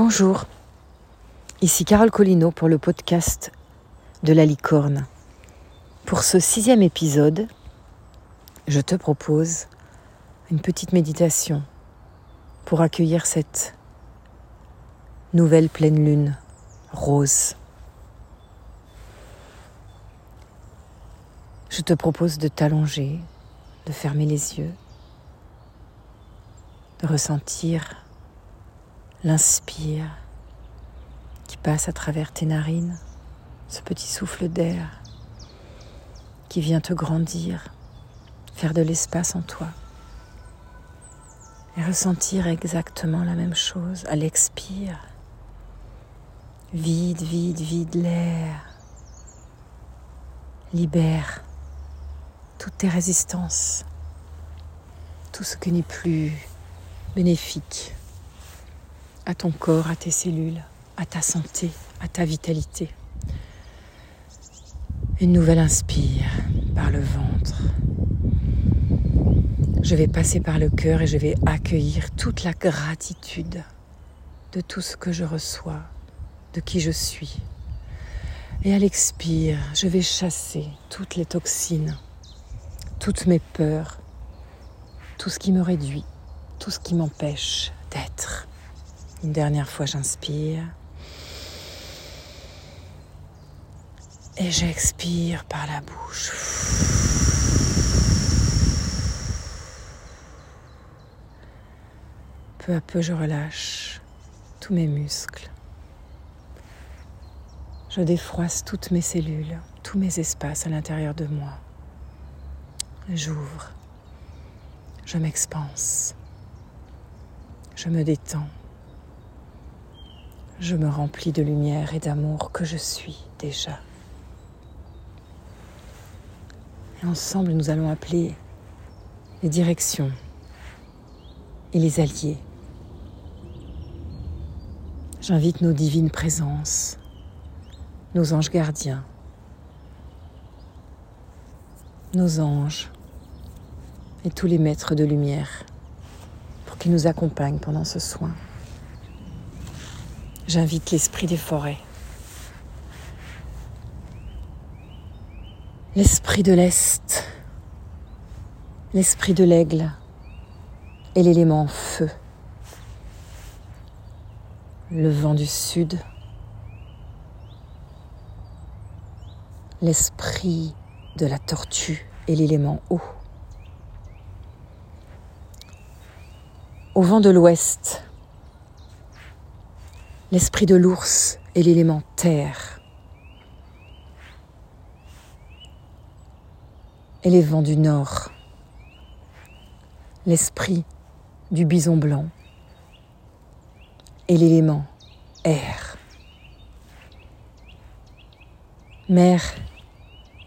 Bonjour, ici Carole Collineau pour le podcast de la licorne. Pour ce sixième épisode, je te propose une petite méditation pour accueillir cette nouvelle pleine lune rose. Je te propose de t'allonger, de fermer les yeux, de ressentir l'inspire qui passe à travers tes narines, ce petit souffle d'air qui vient te grandir, faire de l'espace en toi. Et ressentir exactement la même chose à l'expire. Vide, vide, vide l'air. Libère toutes tes résistances, tout ce qui n'est plus bénéfique à ton corps, à tes cellules, à ta santé, à ta vitalité. Une nouvelle inspire par le ventre. Je vais passer par le cœur et je vais accueillir toute la gratitude de tout ce que je reçois, de qui je suis. Et à l'expire, je vais chasser toutes les toxines toutes mes peurs, tout ce qui me réduit, tout ce qui m'empêche d'être. Une dernière fois, j'inspire. Et j'expire par la bouche. Peu à peu, je relâche tous mes muscles. Je défroisse toutes mes cellules, tous mes espaces à l'intérieur de moi. J'ouvre, je m'expanse, je me détends, je me remplis de lumière et d'amour que je suis déjà. Et ensemble, nous allons appeler les directions et les alliés. J'invite nos divines présences, nos anges gardiens, nos anges, et tous les maîtres de lumière pour qu'ils nous accompagnent pendant ce soin. J'invite l'esprit des forêts, l'esprit de l'Est, l'esprit de l'aigle. Et l'élément feu, le vent du sud, l'esprit de la tortue et l'élément eau. au vent de l'ouest, l'esprit de l'ours et l'élément terre, et les vents du nord, l'esprit du bison blanc et l'élément air. Mère,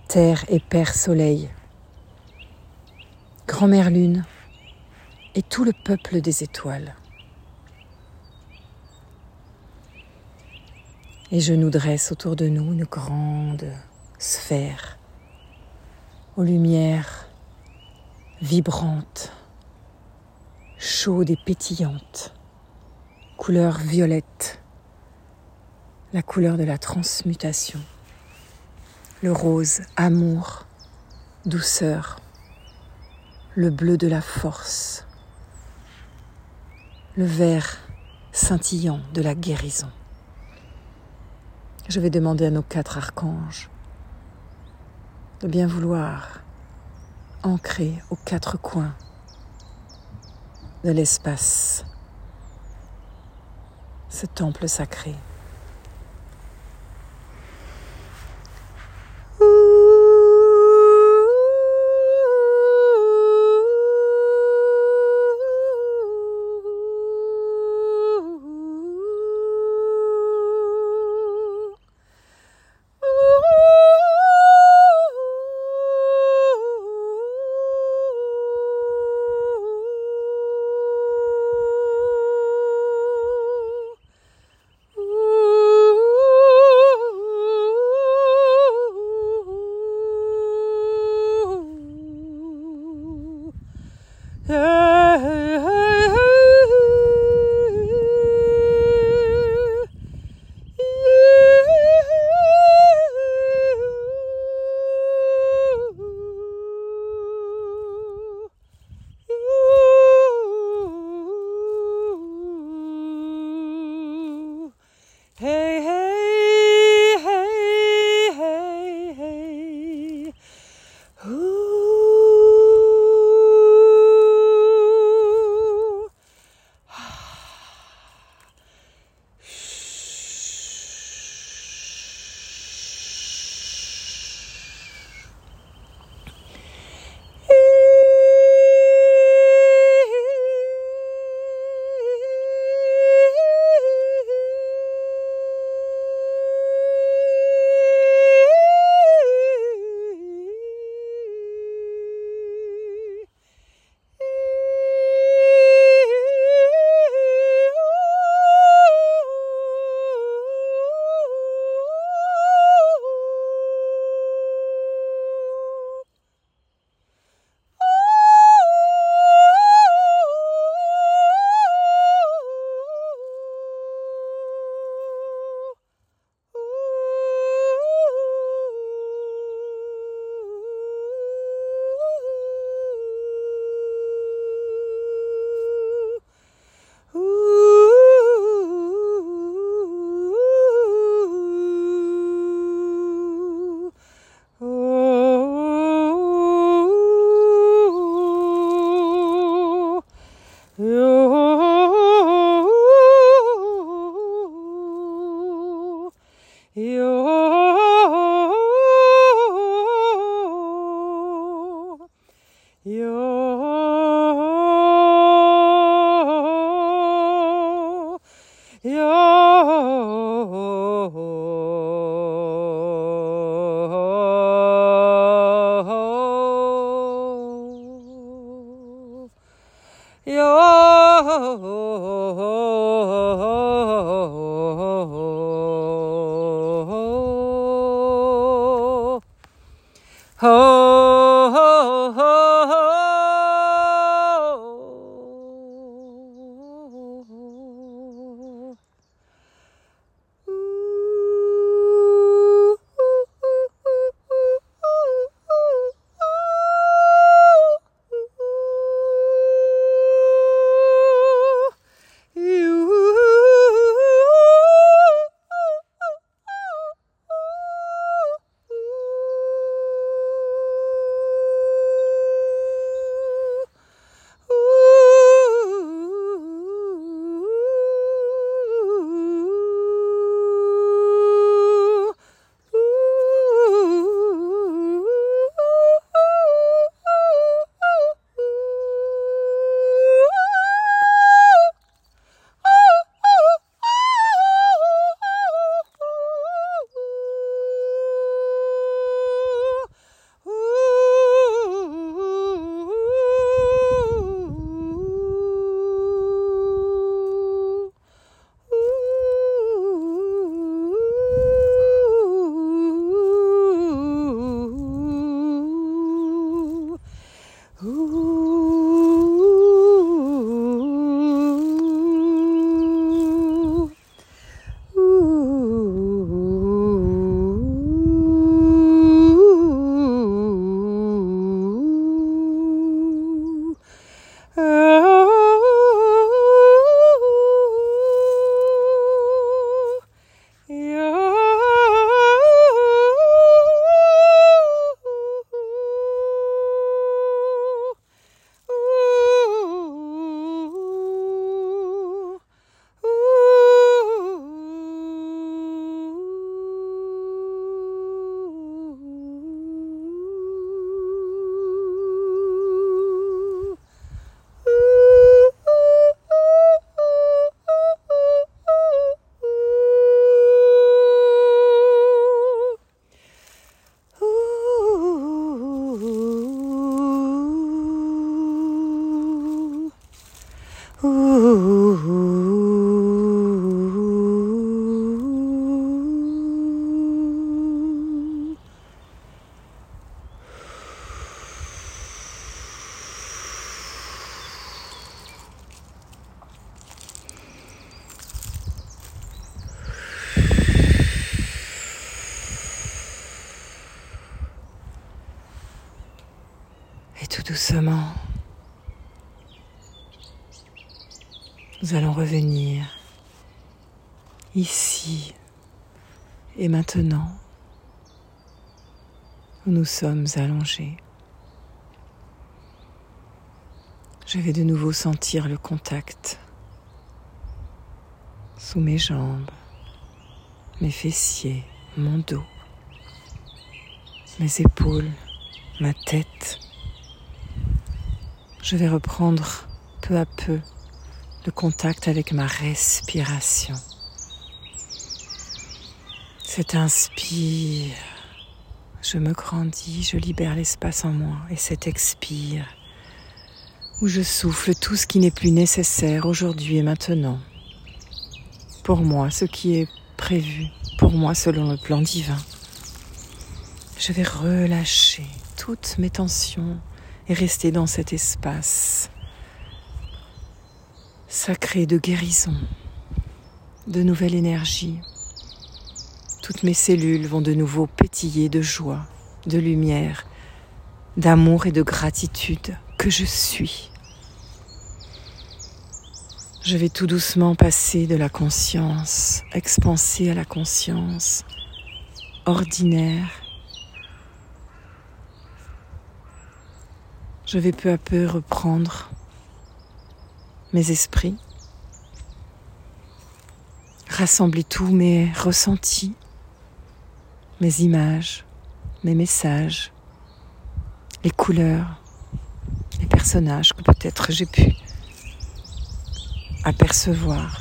terre et père soleil, grand-mère lune, et tout le peuple des étoiles. Et je nous dresse autour de nous une grande sphère aux lumières vibrantes, chaudes et pétillantes, couleur violette, la couleur de la transmutation, le rose, amour, douceur, le bleu de la force, le vert scintillant de la guérison. Je vais demander à nos quatre archanges de bien vouloir ancrer aux quatre coins de l'espace ce temple sacré. yo yo yo tout doucement, nous allons revenir. Ici. Et maintenant. Où nous sommes allongés. Je vais de nouveau sentir le contact. Sous mes jambes, mes fessiers, mon dos, mes épaules, ma tête je vais reprendre peu à peu le contact avec ma respiration. Cet inspire, je me grandis, je libère l'espace en moi. Et cet expire, où je souffle tout ce qui n'est plus nécessaire aujourd'hui et maintenant. Pour moi, ce qui est prévu, pour moi selon le plan divin. Je vais relâcher toutes mes tensions, et rester dans cet espace sacré de guérison, de nouvelle énergie. Toutes mes cellules vont de nouveau pétiller de joie, de lumière, d'amour et de gratitude que je suis. Je vais tout doucement passer de la conscience expansée à la conscience ordinaire je vais peu à peu reprendre mes esprits, rassembler tous mes ressentis, mes images, mes messages, les couleurs, les personnages que peut-être j'ai pu apercevoir.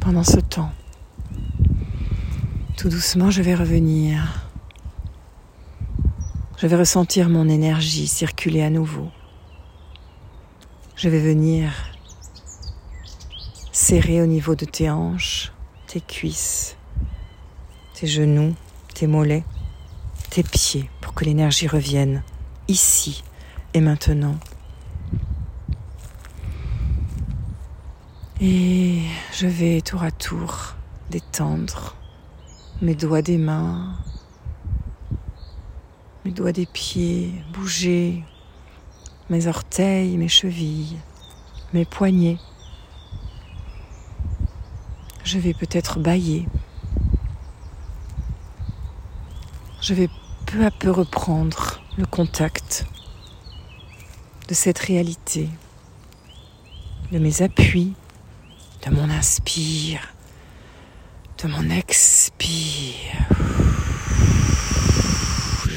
pendant ce temps. Tout doucement, je vais revenir. Je vais ressentir mon énergie circuler à nouveau. Je vais venir serrer au niveau de tes hanches, tes cuisses, tes genoux, tes mollets, tes pieds pour que l'énergie revienne ici et maintenant. Et je vais tour à tour détendre mes doigts des mains, doigts des pieds, bouger mes orteils, mes chevilles, mes poignets. Je vais peut-être bailler. Je vais peu à peu reprendre le contact de cette réalité, de mes appuis, de mon inspire, de mon expire.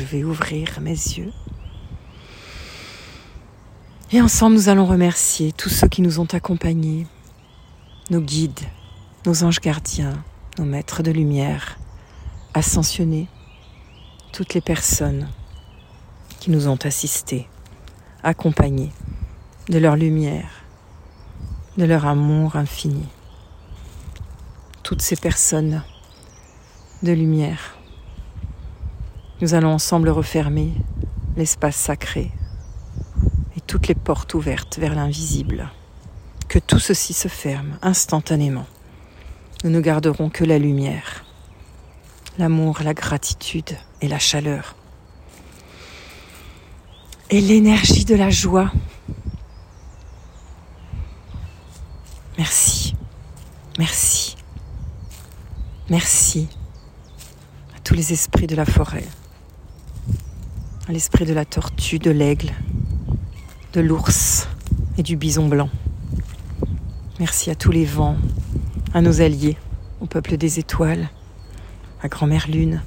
Je vais ouvrir mes yeux. Et ensemble, nous allons remercier tous ceux qui nous ont accompagnés, nos guides, nos anges gardiens, nos maîtres de lumière, ascensionnés, toutes les personnes qui nous ont assistés, accompagnés de leur lumière, de leur amour infini. Toutes ces personnes de lumière. Nous allons ensemble refermer l'espace sacré et toutes les portes ouvertes vers l'invisible. Que tout ceci se ferme instantanément. Nous ne garderons que la lumière, l'amour, la gratitude et la chaleur. Et l'énergie de la joie Merci. Merci. Merci à tous les esprits de la forêt, l'esprit de la tortue, de l'aigle, de l'ours et du bison blanc. Merci à tous les vents, à nos alliés, au peuple des étoiles, à Grand-mère Lune,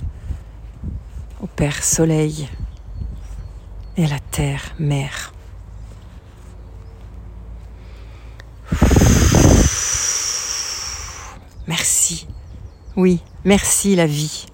au Père Soleil et à la Terre Mère. Merci. Oui, merci la vie.